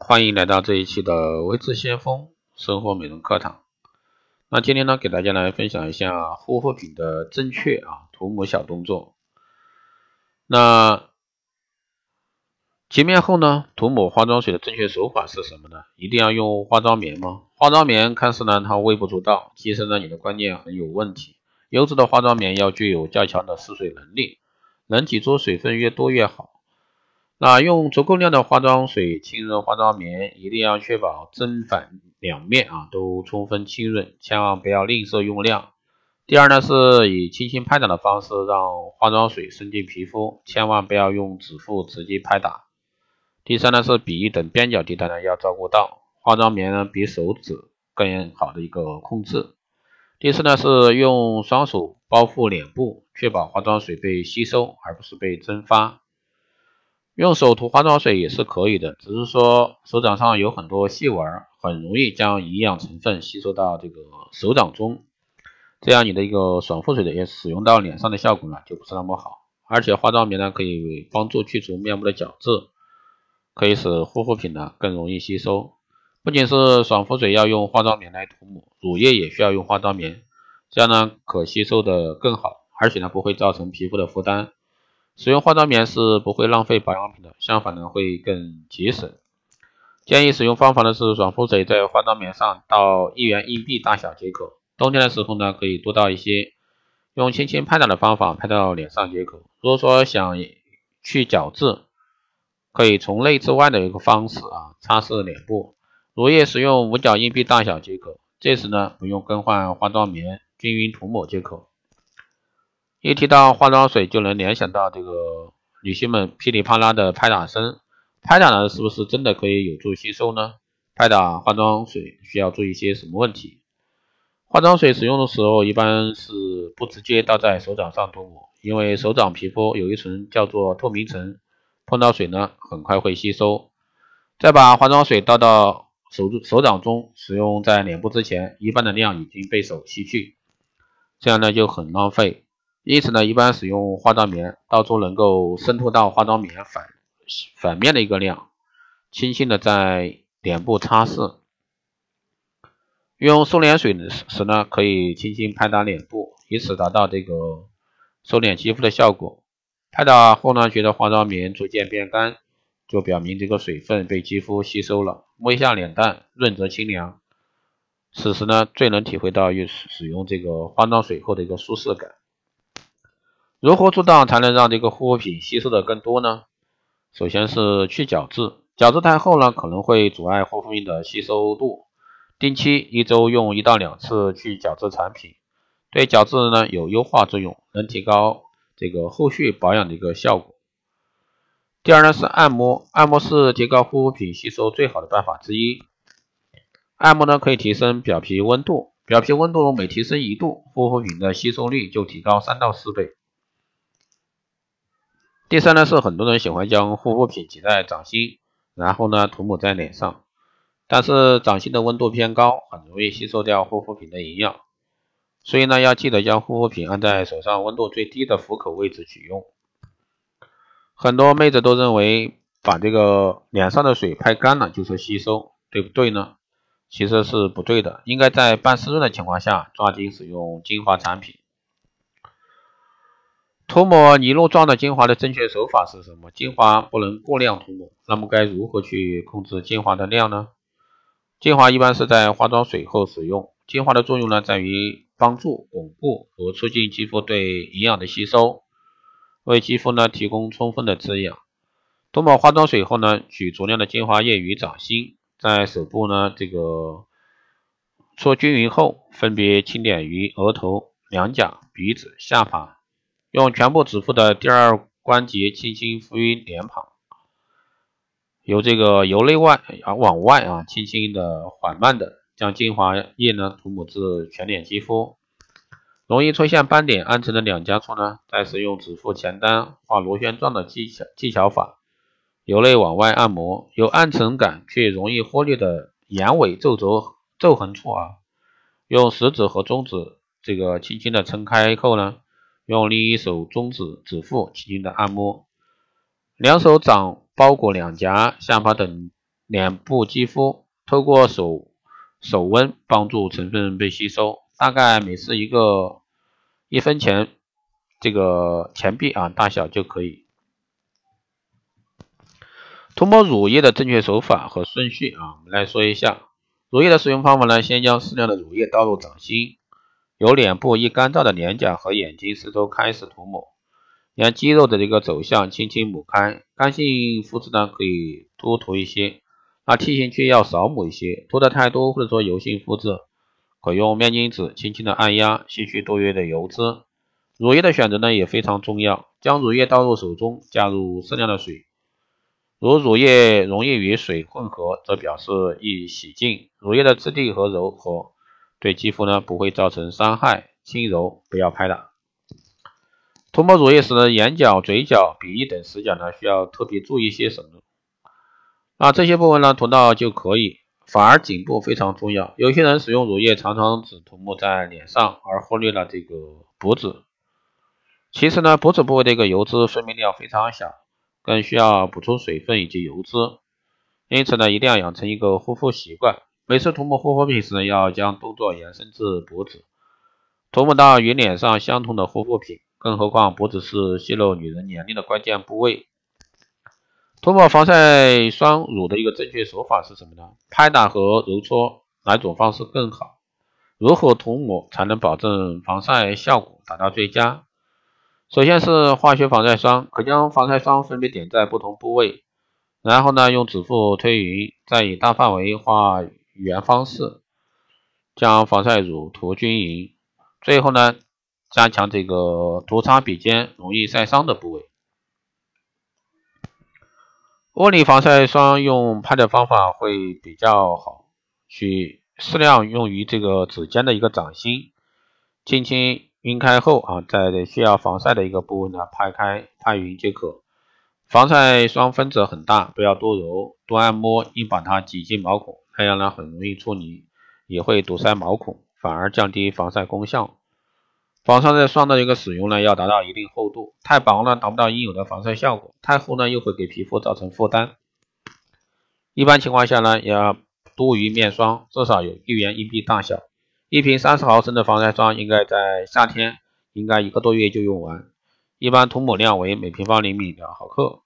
欢迎来到这一期的微智先锋生活美容课堂。那今天呢，给大家来分享一下护肤品的正确啊涂抹小动作。那洁面后呢，涂抹化妆水的正确手法是什么呢？一定要用化妆棉吗？化妆棉看似呢它微不足道，其实呢你的观念很有问题。优质的化妆棉要具有较强的吸水能力，能挤出水分越多越好。那用足够量的化妆水浸润化妆棉，一定要确保正反两面啊都充分浸润，千万不要吝啬用量。第二呢，是以轻轻拍打的方式让化妆水渗进皮肤，千万不要用指腹直接拍打。第三呢，是鼻翼等边角地带呢要照顾到，化妆棉呢比手指更好的一个控制。第四呢，是用双手包覆脸部，确保化妆水被吸收而不是被蒸发。用手涂化妆水也是可以的，只是说手掌上有很多细纹，很容易将营养成分吸收到这个手掌中，这样你的一个爽肤水的也使用到脸上的效果呢就不是那么好。而且化妆棉呢可以帮助去除面部的角质，可以使护肤品呢更容易吸收。不仅是爽肤水要用化妆棉来涂抹，乳液也需要用化妆棉，这样呢可吸收的更好，而且呢不会造成皮肤的负担。使用化妆棉是不会浪费保养品的，相反呢会更节省。建议使用方法呢是爽肤水在化妆棉上倒一元硬币大小即可。冬天的时候呢可以多倒一些，用轻轻拍打的方法拍到脸上即可。如果说想去角质，可以从内至外的一个方式啊擦拭脸部。乳液使用五角硬币大小即可。这时呢不用更换化妆棉，均匀涂抹即可。一提到化妆水，就能联想到这个女性们噼里啪啦的拍打声。拍打呢，是不是真的可以有助吸收呢？拍打化妆水需要注意些什么问题？化妆水使用的时候，一般是不直接倒在手掌上涂抹，因为手掌皮肤有一层叫做透明层，碰到水呢，很快会吸收。再把化妆水倒到手手掌中，使用在脸部之前，一半的量已经被手吸去，这样呢就很浪费。因此呢，一般使用化妆棉，倒出能够渗透到化妆棉反反面的一个量，轻轻的在脸部擦拭。用收敛水时呢，可以轻轻拍打脸部，以此达到这个收敛肌肤的效果。拍打后呢，觉得化妆棉逐渐变干，就表明这个水分被肌肤吸收了，摸一下脸蛋，润泽清凉。此时呢，最能体会到用使用这个化妆水后的一个舒适感。如何做到才能让这个护肤品吸收的更多呢？首先是去角质，角质太厚呢，可能会阻碍护肤品的吸收度。定期一周用一到两次去角质产品，对角质呢有优化作用，能提高这个后续保养的一个效果。第二呢是按摩，按摩是提高护肤品吸收最好的办法之一。按摩呢可以提升表皮温度，表皮温度每提升一度，护肤品的吸收率就提高三到四倍。第三呢是很多人喜欢将护肤品挤在掌心，然后呢涂抹在脸上，但是掌心的温度偏高，很容易吸收掉护肤品的营养，所以呢要记得将护肤品按在手上温度最低的虎口位置取用。很多妹子都认为把这个脸上的水拍干了就是吸收，对不对呢？其实是不对的，应该在半湿润的情况下抓紧使用精华产品。涂抹泥露状的精华的正确手法是什么？精华不能过量涂抹，那么该如何去控制精华的量呢？精华一般是在化妆水后使用，精华的作用呢在于帮助巩固和促进肌肤对营养的吸收，为肌肤呢提供充分的滋养。涂抹化妆水后呢，取足量的精华液于掌心，在手部呢这个搓均匀后，分别轻点于额头、两颊、鼻子、下巴。用全部指腹的第二关节轻轻敷于脸庞，由这个由内外啊往外啊，轻轻的、缓慢的将精华液呢涂抹至全脸肌肤。容易出现斑点、暗沉的两颊处呢，再使用指腹前端画螺旋状的技巧技巧法，由内往外按摩。有暗沉感却容易忽略的眼尾皱褶皱痕处啊，用食指和中指这个轻轻的撑开后呢。用另一手中指指腹轻轻的按摩，两手掌包裹两颊、下巴等脸部肌肤，透过手手温帮助成分被吸收，大概每次一个一分钱这个钱币啊大小就可以。涂抹乳液的正确手法和顺序啊，我们来说一下。乳液的使用方法呢，先将适量的乳液倒入掌心，由脸部易干燥的脸颊和眼睛四周开始涂抹，沿肌肉的这个走向轻轻抹开。干性肤质呢，可以多涂一些，那 T 型区要少抹一些。涂的太多或者说油性肤质，可用面巾纸轻轻的按压，吸取多余的油脂。乳液的选择呢也非常重要，将乳液倒入手中，加入适量的水。如乳液容易与水混合，则表示易洗净。乳液的质地和柔和，对肌肤呢不会造成伤害，轻柔，不要拍打。涂抹乳液时呢，眼角、嘴角、鼻翼等死角呢需要特别注意些什么？那这些部分呢涂到就可以，反而颈部非常重要。有些人使用乳液常常只涂抹在脸上，而忽略了这个脖子。其实呢，脖子部位的一个油脂分泌量非常小。更需要补充水分以及油脂，因此呢，一定要养成一个护肤习惯。每次涂抹护肤品时，要将动作延伸至脖子，涂抹到与脸上相同的护肤品。更何况脖子是泄露女人年龄的关键部位。涂抹防晒霜乳的一个正确手法是什么呢？拍打和揉搓哪种方式更好？如何涂抹才能保证防晒效果达到最佳？首先是化学防晒霜，可将防晒霜分别点在不同部位，然后呢用指腹推匀，再以大范围画语言方式将防晒乳涂均匀，最后呢加强这个涂擦笔尖容易晒伤的部位。物理防晒霜用拍的方法会比较好，需适量用于这个指尖的一个掌心，轻轻。晕开后啊，在需要防晒的一个部位呢，拍开拍匀即可。防晒霜分子很大，不要多揉，多按摩，应把它挤进毛孔，太阳呢很容易出泥，也会堵塞毛孔，反而降低防晒功效。防晒霜的一个使用呢，要达到一定厚度，太薄呢达不到应有的防晒效果，太厚呢又会给皮肤造成负担。一般情况下呢，要多于面霜，至少有一元硬币大小。一瓶三十毫升的防晒霜应该在夏天应该一个多月就用完，一般涂抹量为每平方厘米两毫克。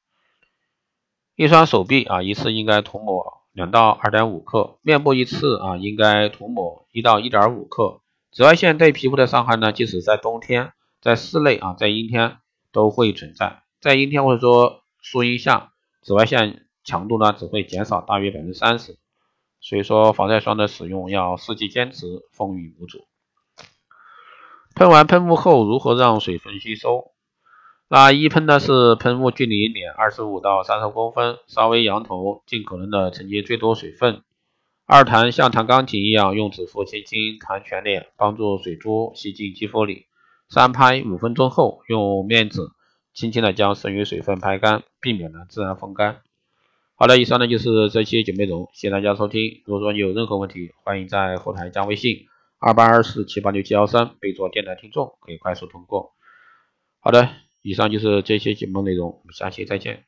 一双手臂啊，一次应该涂抹两到二点五克，面部一次啊应该涂抹一到一点五克。紫外线对皮肤的伤害呢，即使在冬天，在室内啊，在阴天都会存在。在阴天或者说树荫下，紫外线强度呢只会减少大约百分之三十。所以说，防晒霜的使用要四季坚持，风雨无阻。喷完喷雾后，如何让水分吸收？那一喷呢是喷雾距离脸二十五到三十公分，稍微扬头，尽可能的承接最多水分。二弹像弹钢琴一样，用指腹轻轻弹全脸，帮助水珠吸进肌肤里。三拍五分钟后，用面纸轻轻的将剩余水分拍干，避免了自然风干。好的，以上呢就是这期节目内容，谢谢大家收听。如果说你有任何问题，欢迎在后台加微信二八二四七八六七幺三，备注电台听众，可以快速通过。好的，以上就是这些节目内容，我们下期再见。